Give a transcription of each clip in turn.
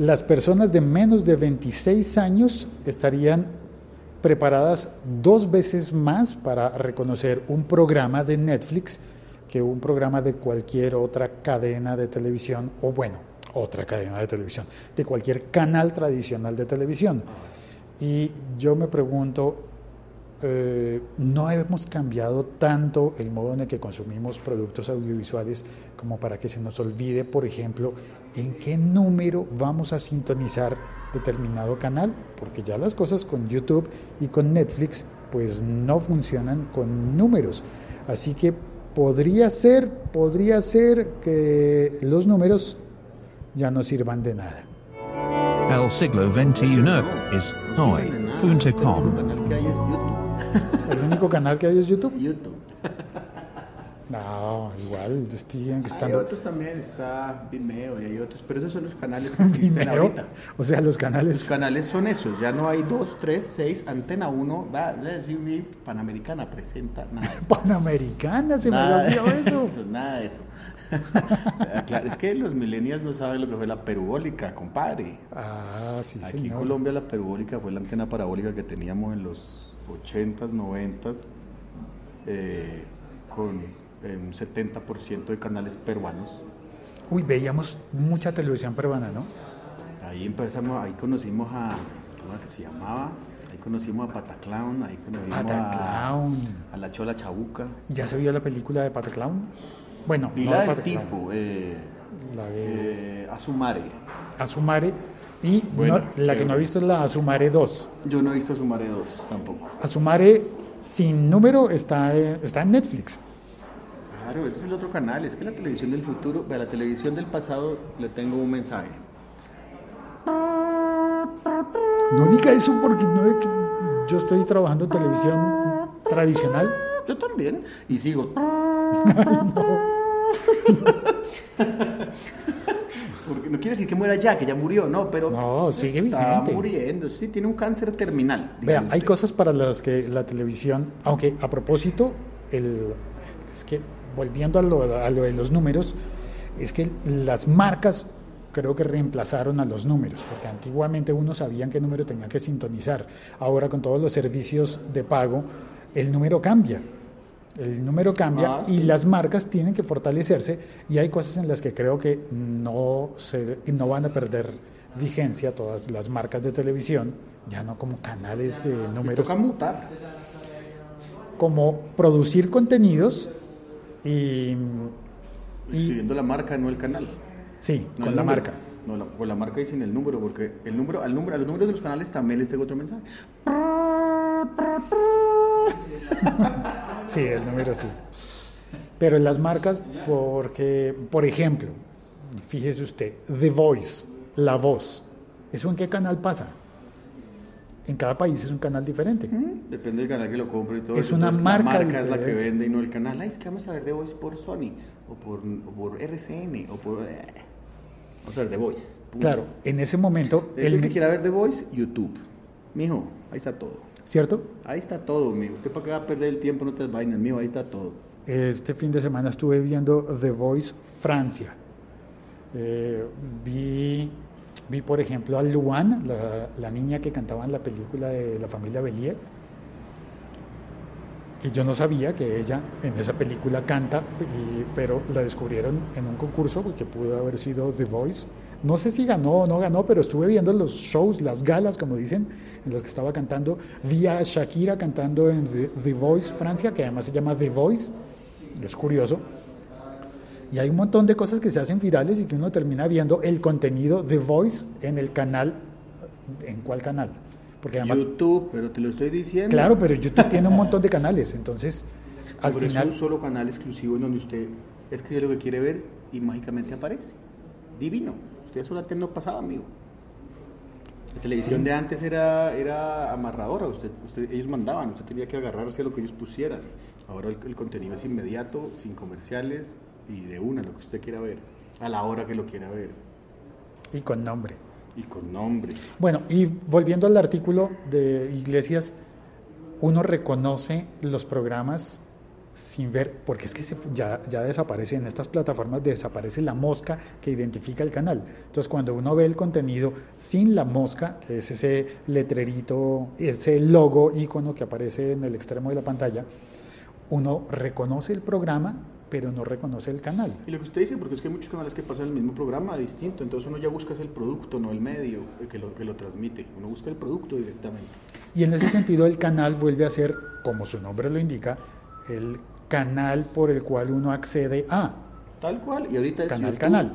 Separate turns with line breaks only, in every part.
las personas de menos de 26 años estarían preparadas dos veces más para reconocer un programa de Netflix que un programa de cualquier otra cadena de televisión, o bueno, otra cadena de televisión, de cualquier canal tradicional de televisión. Y yo me pregunto, eh, no hemos cambiado tanto el modo en el que consumimos productos audiovisuales como para que se nos olvide, por ejemplo, en qué número vamos a sintonizar determinado canal, porque ya las cosas con YouTube y con Netflix pues no funcionan con números. Así que podría ser, podría ser que los números ya no sirvan de nada.
El siglo XXI es hoy.com.
Único canal que hay es YouTube.
YouTube.
No, igual siguen
Hay
estando.
otros también, está Vimeo y hay otros, pero esos son los canales que existen
Vimeo.
ahorita.
O sea, los
Los
canales.
canales son esos, ya no hay dos, tres, seis, Antena 1, va a decir Panamericana presenta, nada de eso.
Panamericana, se me
Nada
olvidó
de
eso.
nada de eso. Ah, claro, es que los millennials no saben lo que fue la perubólica, compadre.
Ah, sí,
Aquí en. Colombia la perubólica fue la antena parabólica que teníamos en los 80s, 90s, eh, con un 70% de canales peruanos.
Uy, veíamos mucha televisión peruana, ¿no?
Ahí empezamos, ahí conocimos a, ¿cómo era que se llamaba? Ahí conocimos a Pataclown, ahí conocimos a,
Pataclown.
a la Chola Chabuca.
¿Ya se vio la película de Pataclown? Bueno,
Y
no
la
de
del tipo, eh,
La de
eh, Azumare.
Azumare. Y
Bueno,
no- la que no he visto es la Azumare 2.
Yo no he visto Azumare 2 tampoco.
Azumare sin número está, eh, está en Netflix.
Claro, ese es el otro canal. Es que la televisión del futuro, a la televisión del pasado le tengo un mensaje.
No diga eso porque no yo estoy trabajando en televisión tradicional.
Yo también. Y sigo. Porque no quiere decir que muera ya, que ya murió, no, pero
No, sigue
está
vigente.
muriendo. Sí, tiene un cáncer terminal.
Vea,
dígame
hay cosas para las que la televisión, aunque a propósito, el, es que volviendo a lo, a lo de los números, es que las marcas creo que reemplazaron a los números, porque antiguamente uno sabía qué número tenía que sintonizar. Ahora con todos los servicios de pago, el número cambia. El número cambia
Ah,
y las marcas tienen que fortalecerse y hay cosas en las que creo que no, se, no van a perder vigencia todas las marcas de televisión, ya no como canales de
Les
números,
toca mutar.
como producir contenidos y, y
Siguiendo la marca, no el canal.
sí,
No
con la
número.
marca.
No, la- con la marca y sin el número, porque el número, al número, a los números de los canales también les tengo otro mensaje.
Sí, el número sí. Pero en las marcas, porque, por ejemplo, fíjese usted, The Voice, la voz, ¿eso en qué canal pasa? En cada país es un canal diferente.
Depende del canal que lo compre y todo.
Es
eso.
una
Entonces,
marca
La marca es la que
diferente.
vende y no el canal. Ay, es que vamos a ver The Voice por Sony, o por, o por RCN, o por. eh. Vamos a ver The Voice. punto.
Claro, en ese momento,
El,
el,
que quiera ver The Voice, YouTube. Mijo, ahí está todo.
¿Cierto?
Ahí está todo, mijo. Usted para qué va a perder el tiempo en otras vainas, mijo, ahí está todo.
Este fin de semana estuve viendo The Voice Francia. Eh, vi, vi, por ejemplo, a Luan, la, la niña que cantaba en la película de la familia Bellier, que yo no sabía que ella en esa película canta, y- pero la descubrieron en un concurso que pudo haber sido The Voice. No sé si ganó o no ganó, pero estuve viendo los shows, las galas, como dicen, en las que estaba cantando. Vi a Shakira cantando en The, The Voice Francia, que además se llama The Voice. Es curioso. Y hay un montón de cosas que se hacen virales y que uno termina viendo el contenido The Voice en el canal. ¿En cuál canal? Porque además,
YouTube, pero te lo estoy diciendo.
claro, pero YouTube tiene un montón de canales, entonces al
es
final
un solo canal exclusivo en donde usted escribe lo que quiere ver y mágicamente aparece. Divino. Usted eso antes no pasaba, amigo. La televisión de antes era, era amarradora. Usted, usted- ellos mandaban, usted tenía que agarrarse a lo que ellos pusieran. Ahora el, el contenido es inmediato, sin comerciales y de una, lo que usted quiera ver, a la hora que lo quiera ver
y con nombre.
y con nombre.
Bueno, y volviendo al artículo de Iglesias, uno reconoce los programas sin ver, porque es que se- ya, ya desaparece en estas plataformas, desaparece la mosca que identifica el canal. Entonces cuando uno ve el contenido sin la mosca, que es ese letrerito, ese logo, icono que aparece en el extremo de la pantalla, uno reconoce el programa, pero no reconoce el canal.
Y lo que usted dice, porque es que hay muchos canales que pasan el mismo programa distinto, entonces uno ya busca el producto, no el medio que lo, que lo transmite. Uno busca el producto directamente.
Y en ese sentido el canal vuelve a ser, como su nombre lo indica, el canal por el cual uno accede a
Tal cual, y ahorita es
canal,
YouTube.
canal.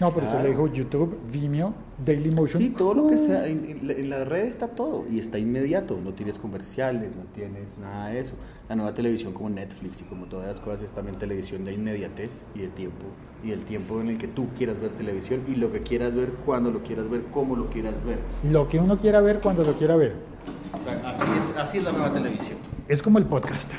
No, pero usted
Claro.
le dijo YouTube, Vimeo, Dailymotion.
Sí, todo lo que sea, en, en la- en la red está todo y está inmediato, no tienes comerciales, no tienes nada de eso. La nueva televisión como Netflix y como todas las cosas es también televisión de inmediatez y de tiempo y del tiempo en el que tú quieras ver televisión y lo que quieras ver, cuando lo quieras ver, cómo lo quieras ver.
Lo que uno quiera ver cuando lo quiera ver.
O sea, así es, así es la nueva televisión.
Es como el podcast.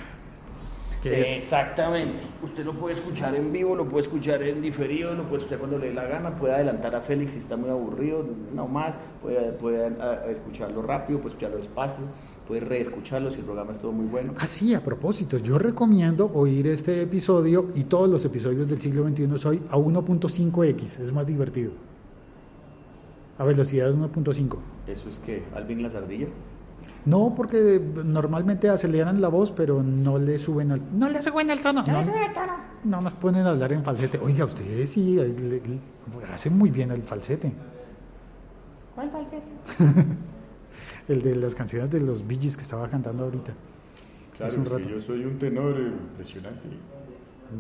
Exactamente. Usted lo puede escuchar en vivo, lo puede escuchar en diferido, lo puede escuchar cuando le dé la gana, puede adelantar a Félix si está muy aburrido, no más, puede, puede a- a escucharlo rápido, puede escucharlo despacio, puede reescucharlo si el programa estuvo muy bueno.
Ah, sí, a propósito, yo recomiendo oír este episodio y todos los episodios del siglo XXI soy a 1.5x, es más divertido. A velocidad de 1.5.
Eso es que Alvin las ardillas.
No, porque normalmente aceleran la voz, pero no le suben al, no le suben el tono. No, no nos ponen a hablar en falsete. Oiga, ustedes sí le- le- hacen muy bien el falsete.
¿Cuál falsete?
El de las canciones de los Bee Gees que estaba cantando ahorita. Un rato.
soy un tenor impresionante.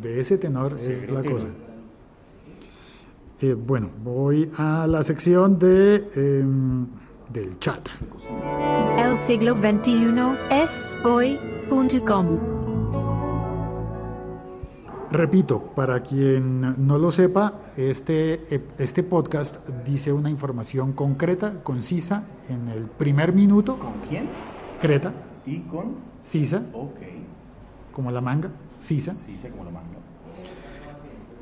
De ese tenor
Sí,
es la cosa.
no.
Eh, bueno, voy a la sección de em, del chat.
El siglo XXI es hoy.com.
Repito, para quien no lo sepa, este, este podcast dice una información concreta, concisa, en el primer minuto,
¿Con quién?
concreta,
Y con.
sisa,
Ok.
como la manga, sisa,
Sí, sé cómo lo manga.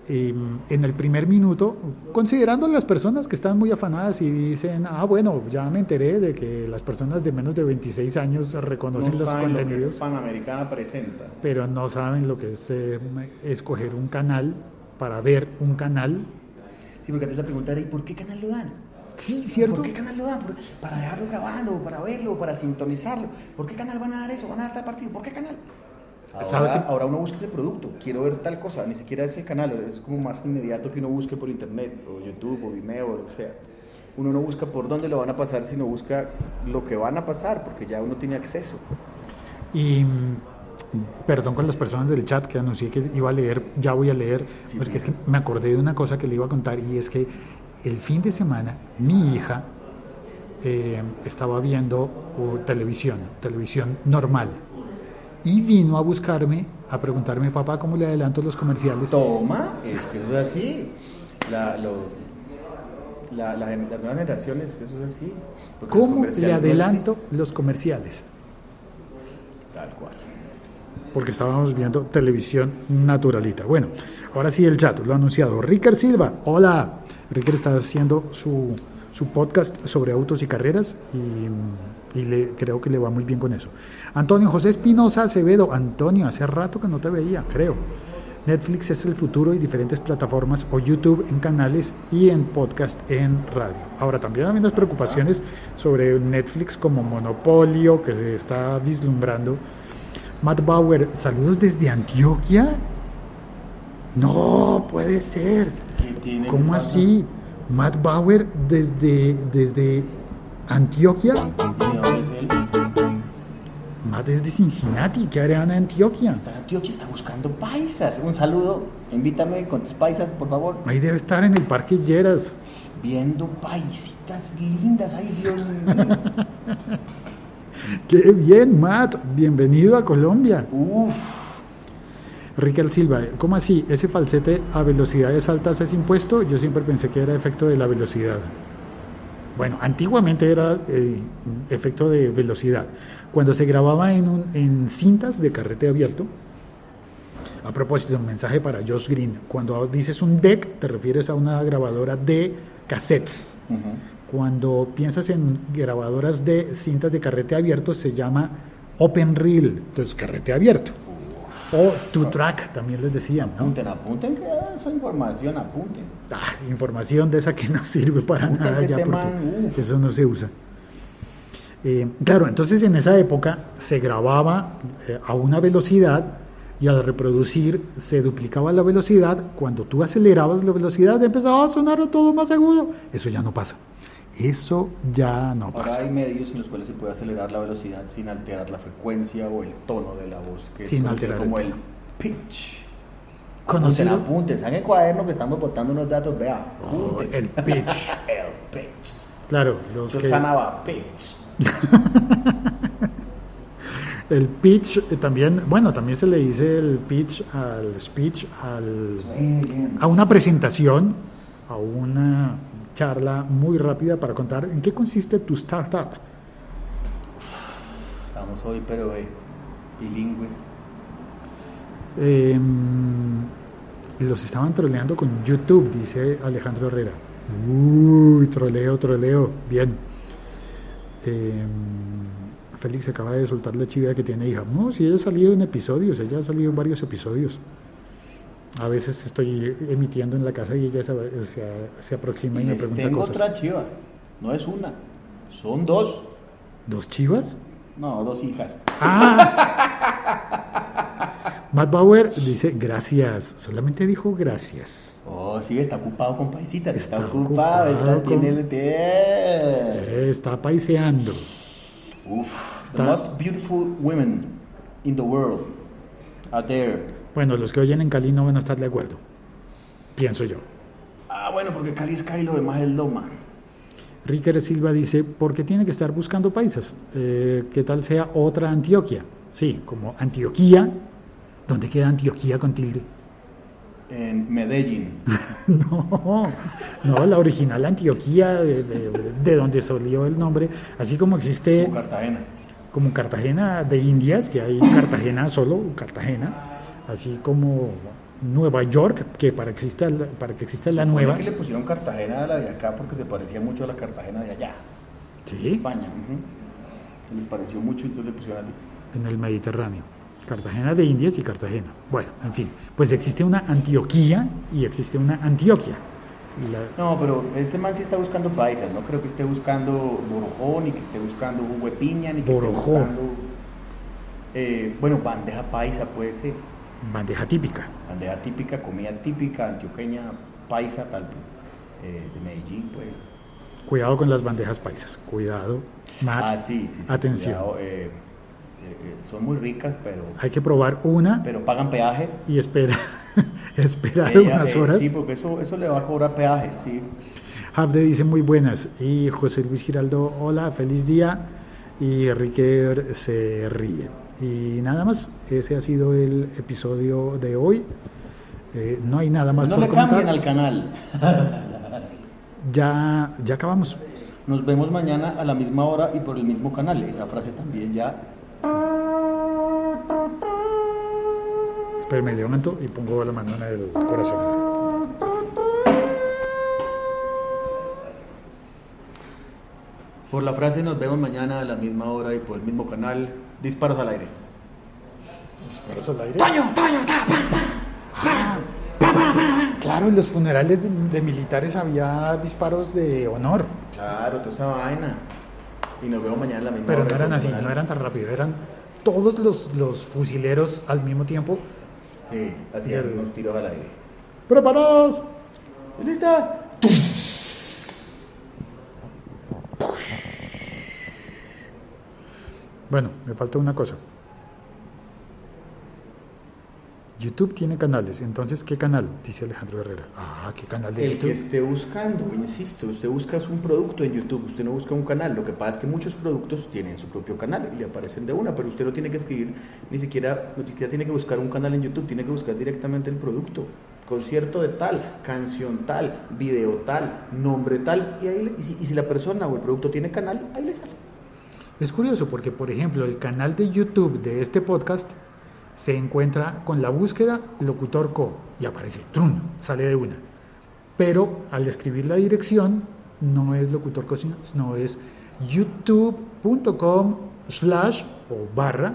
Em, en el primer minuto, considerando las personas que están muy afanadas y dicen, ah, bueno, ya me enteré de que las personas de menos de 26 años reconocen
No
los
saben lo que
contenidos.
es Panamericana presenta.
pero no saben lo que es eh, escoger un canal para ver un canal.
Sí, porque antes la pregunta era: ¿y por qué canal lo dan?
Sí, cierto.
¿Por qué canal lo dan? ¿Por- ¿Para dejarlo grabando? ¿Para verlo? ¿Para sintonizarlo? ¿Por qué canal van a dar eso? ¿Van a dar tal partido? ¿Por qué canal?
¿Sabe
Ahora, ahora uno busca ese producto, quiero ver tal cosa, ni siquiera ese canal, es como más inmediato que uno busque por internet, o YouTube, o Vimeo, o lo que sea. Uno no busca por dónde lo van a pasar, sino busca lo que van a pasar, porque ya uno tiene acceso.
Y perdón con las personas del chat que anuncié que iba a leer, ya voy a leer,
Sí,
porque es que me acordé de una cosa que le iba a contar y es que el fin de semana mi hija eh, estaba viendo uh, televisión, televisión normal, y vino a buscarme, a preguntarme, papá, ¿cómo le adelanto los comerciales?
Toma, es que eso es así. La, lo- la- la- las nuevas generaciones, eso es así.
¿Cómo le
no
adelanto los comerciales?
Tal cual.
porque estábamos viendo televisión naturalita. Bueno, ahora sí el chat, lo ha anunciado. Ricker Silva, hola. Ricker está haciendo su, su podcast sobre autos y carreras y, y le, creo que le va muy bien con eso. Antonio José Espinosa Acevedo, Antonio, hace rato que no te veía, creo. Netflix es el futuro y diferentes plataformas o YouTube en canales y en podcast en radio. Ahora también hay unas preocupaciones sobre Netflix como monopolio que se está vislumbrando. Matt Bauer, saludos desde Antioquia. No puede ser.
¿Qué tiene que
¿Cómo así? Matt Bauer desde, desde Antioquia. Matt es de Cincinnati. ¿Qué harán en Antioquia?
Está en Antioquia, está buscando paisas. Un saludo, invítame con tus paisas, por favor.
Ahí debe estar en el Parque Lleras.
Viendo paisitas lindas, ay Dios mío.
¡Qué bien, Matt! Bienvenido a Colombia.
Uf,
Riquel Silva, ¿cómo así? ¿Ese falsete a velocidades altas es impuesto? Yo siempre pensé que era efecto de la velocidad. Bueno, antiguamente era eh, efecto de velocidad. Cuando se grababa en, un- en cintas de carrete abierto, a propósito, un mensaje para Josh Green. Cuando dices un deck, te refieres a una grabadora de cassettes. Cuando piensas en grabadoras de cintas de carrete abierto, se llama Open Reel, que es carrete abierto. O Two Track, también les decían, ¿no?
Apunten, apunten, que esa información, apunten.
Ah, información de esa que no sirve para
Puta,
nada ya
este
porque
man,
eso no se usa. Eh, claro, entonces en esa época se grababa eh, a una velocidad y al reproducir se duplicaba la velocidad. Cuando tú acelerabas la velocidad empezaba a sonar todo más agudo. Eso ya no pasa. Eso ya no
Ahora
pasa.
hay medios en los cuales se puede acelerar la velocidad sin alterar la frecuencia o el tono de la voz, que
Sin
es
alterar
como
el
el pitch.
Conocido-
Apunten, apunten, el cuaderno que estamos botando unos datos, vea.
Oh, el pitch.
el pitch.
Claro, los que-
Susana va, pitch.
el pitch eh, también, bueno, también se le dice el pitch al speech, al, a una presentación, a una charla muy rápida para contar en qué consiste tu startup.
Estamos hoy, pero eh, bilingües.
Eh, los estaban troleando con YouTube, dice Alejandro Herrera. Uy, troleo, troleo. Bien. Eh, Félix acaba de soltar la chiva que tiene hija. No, si ella ha salido en episodios, ella ha salido en varios episodios. A veces estoy emitiendo en la casa y ella se, se- se aproxima y,
Y
me pregunta
tengo
cosas.
otra chiva. No es una, son dos.
¿Dos chivas?
No, dos hijas.
Ah. Matt Bauer dice gracias. Solamente dijo gracias.
Oh, sí, está ocupado con paisitas. Está,
Está
ocupado. está, tiene
con-
el.
Eh, está paiseando.
Uf,
Está-
the most beautiful women in the world are there.
Bueno, los que oyen en Cali no van a estar de acuerdo. Pienso yo.
Ah, bueno, porque Cali es Cali, lo demás es Loma.
Ricker Silva dice, ¿por qué tiene que estar buscando paisas? Eh, ¿Qué tal sea otra Antioquia? Sí, como Antioquía. ¿Dónde queda Antioquía con tilde?
En Medellín.
No, no, la original Antioquía, de, de- de donde salió el nombre, así como existe
Como Cartagena.
como Cartagena de Indias, que hay Cartagena solo, Cartagena, así como Nueva York, que para, que exista, la- para que exista la nueva.
que le pusieron Cartagena a la de acá porque se parecía mucho a la Cartagena de allá. de
Sí,
España. ujú. Se les pareció mucho y entonces le pusieron así.
en el Mediterráneo. Cartagena de Indias y Cartagena. Bueno, en fin, pues existe una Antioquía y existe una Antioquia. La-
No, pero este man sí está buscando paisas. No creo que esté buscando borojón, ni que esté buscando jugo de piña, ni que esté buscando. eh, bueno, bandeja paisa puede ser.
Bandeja típica.
Bandeja típica, comida típica, antioqueña, paisa, tal vez. eh, de Medellín, pues.
Cuidado con las bandejas paisas. Cuidado. Matt,
Ah, sí, sí, sí.
atención.
cuidado, eh, eh, eh, son muy ricas, pero,
Hay que probar una
pero pagan peaje.
y espera, esperar
Ella,
unas horas.
sí, porque eso, eso le va a cobrar peaje, sí.
Hafde dice muy buenas. Y José Luis Giraldo, hola, feliz día. Y Riquer se ríe. Y nada más, ese ha sido el episodio de hoy. Eh, no hay nada más
No
por
le cambien
comentar.
al canal.
Ya, ya acabamos.
Nos vemos mañana a la misma hora y por el mismo canal. Esa frase también ya.
Espera, me levanto y pongo la mano en el corazón.
Por la frase nos vemos mañana a la misma hora y por el mismo canal. Disparos al aire.
Disparos al aire. Ah, claro, en los funerales de, de militares había disparos de honor.
Claro, toda esa vaina. Y nos vemos mañana a la misma
Pero
hora.
no eran así, no eran tan rápido. Eran todos los, los fusileros al mismo tiempo.
Sí, hacían
el-
unos tiros al aire.
¡Preparados!
¡Lista!
Bueno, me falta una cosa. YouTube tiene canales, entonces ¿qué canal? Dice Alejandro Herrera. Ah, ¿qué canal de
El que
YouTube?
esté buscando, insisto, usted busca un producto en YouTube, usted no busca un canal. Lo que pasa es que muchos productos tienen su propio canal y le aparecen de una, pero usted no tiene que escribir, ni siquiera, ni siquiera tiene que buscar un canal en YouTube, tiene que buscar directamente el producto. Concierto de tal, canción tal, video tal, nombre tal, y, ahí y si, y si la persona o el producto tiene canal, ahí le sale.
Es curioso porque, por ejemplo, el canal de YouTube de este podcast se encuentra con la búsqueda locutor co y aparece, trun, sale de una. Pero al escribir la dirección no es locutor co, sino no es youtube.com slash o barra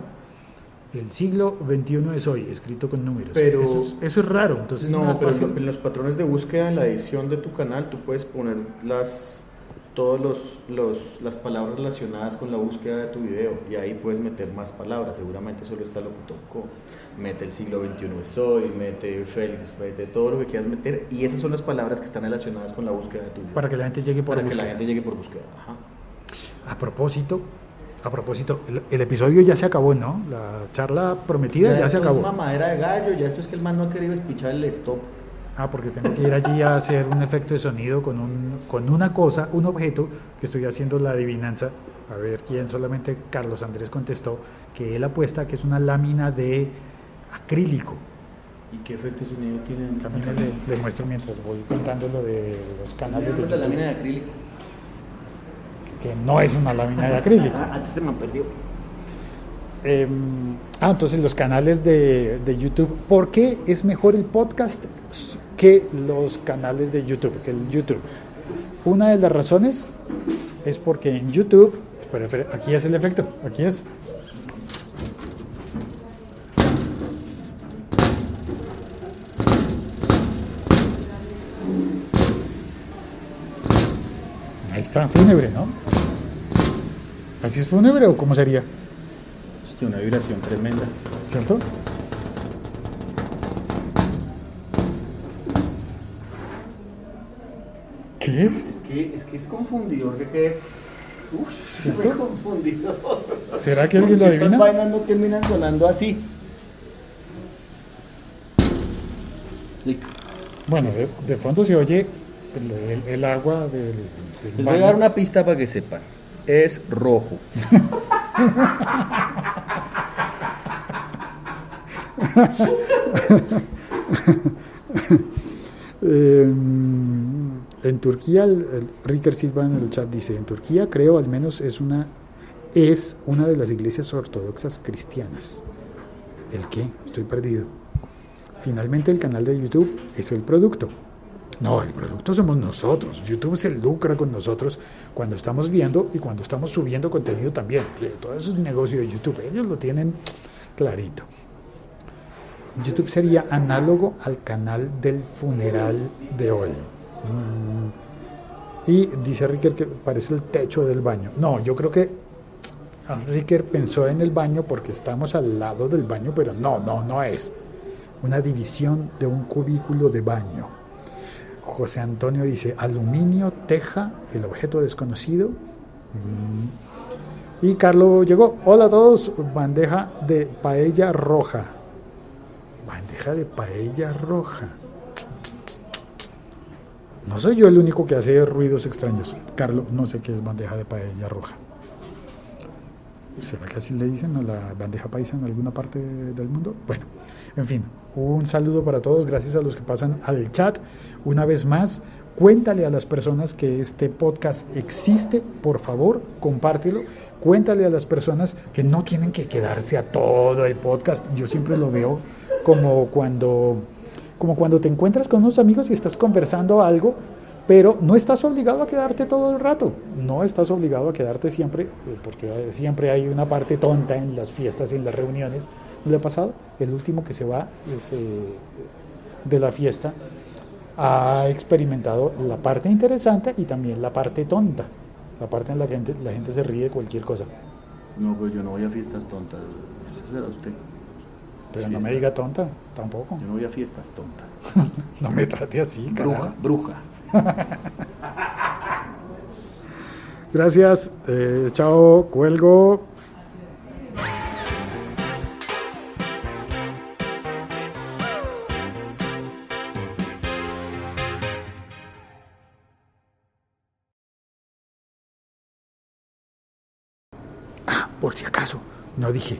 el siglo XXI es hoy, escrito con números.
Pero-
eso, es, eso es raro, entonces es
no, pero
fácil.
en los patrones de búsqueda en la edición de tu canal tú puedes poner las todos los, los- las palabras relacionadas con la búsqueda de tu video y ahí puedes meter más palabras. Seguramente solo está locutor co. Mete el siglo XXI es hoy, mete Félix, mete todo lo que quieras meter y esas son las palabras que están relacionadas con la búsqueda de tu video.
Para que la gente llegue por
Para que
búsqueda.
la gente llegue por búsqueda. Ajá.
A propósito, a propósito, el, el episodio ya se acabó, ¿no? La charla prometida ya, se
esto
acabó.
Es mamadera de gallo, ya esto es que el man no ha querido espichar el stop.
Ah, porque tengo que ir allí a hacer un efecto de sonido con, un, con una cosa, un objeto, que estoy haciendo la adivinanza. A ver quién, solamente Carlos Andrés contestó que él apuesta que es una lámina de acrílico.
¿Y qué efecto de sonido tiene en
También le, le muestro mientras voy contando lo de los canales de
la
YouTube,
lámina de acrílico.
que no es una lámina de acrílico.
Ah, antes se me perdió.
Eh, ah, entonces los canales de, de YouTube. ¿Por qué es mejor el podcast que los canales de YouTube, que el YouTube? Una de las razones es porque en YouTube, aquí es el efecto, aquí es. Ahí está, fúnebre, ¿no? ¿Así es fúnebre o cómo sería?
Hostia, una vibración tremenda.
¿Cierto? ¿Qué es?
Es que es, que es confundidor que quede. Uf.
¿Será que alguien lo adivina?
Estas vainas no terminan sonando así.
Bueno, de, de fondo se oye el, el- el agua del, del
voy a dar una pista para que sepan. Es rojo.
Eh, en Turquía, el, el Ricker Silva en el chat dice, en Turquía creo al menos es una, es una de las iglesias ortodoxas cristianas. ¿El qué? Estoy perdido. Finalmente el canal de YouTube es el producto. No, el producto somos nosotros. YouTube se lucra con nosotros cuando estamos viendo y cuando estamos subiendo contenido también. Todo eso es negocio de YouTube. Ellos lo tienen clarito. YouTube sería análogo al canal del funeral de hoy. Mm. Y dice Ricker que parece el techo del baño. No, yo creo que ah, Ricker pensó en el baño porque estamos al lado del baño, pero no, no, no es. Una división de un cubículo de baño. José Antonio dice aluminio, teja, el objeto desconocido. Mm. Y Carlos llegó. Hola a todos, bandeja de paella roja. Bandeja de paella roja. No soy yo el único que hace ruidos extraños. Carlos, no sé qué es bandeja de paella roja. ¿Será que así le dicen a la bandeja paisa en alguna parte del mundo? Bueno, en fin, un saludo para todos. Gracias a los que pasan al chat. Una vez más, cuéntale a las personas que este podcast existe. Por favor, compártelo. Cuéntale a las personas que no tienen que quedarse a todo el podcast. Yo siempre lo veo como cuando, como cuando te encuentras con unos amigos y estás conversando algo, pero no estás obligado a quedarte todo el rato. No estás obligado a quedarte siempre, eh, porque siempre hay una parte tonta en las fiestas y en las reuniones. ¿No le ha pasado? El último que se va de la fiesta ha experimentado la parte interesante y también la parte tonta, la parte en la que la gente se ríe de cualquier cosa.
No, pues yo no voy a fiestas tontas. Eso será usted.
Pero no me diga tonta, tampoco.
Yo no voy a fiestas tontas.
No me trate así,
Bruja,
carajo.
bruja.
Gracias, eh, chao, cuelgo. Ah, por si acaso, no dije.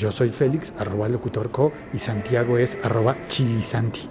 Yo soy Félix, arroba locutorco, y Santiago es arroba chilisanti.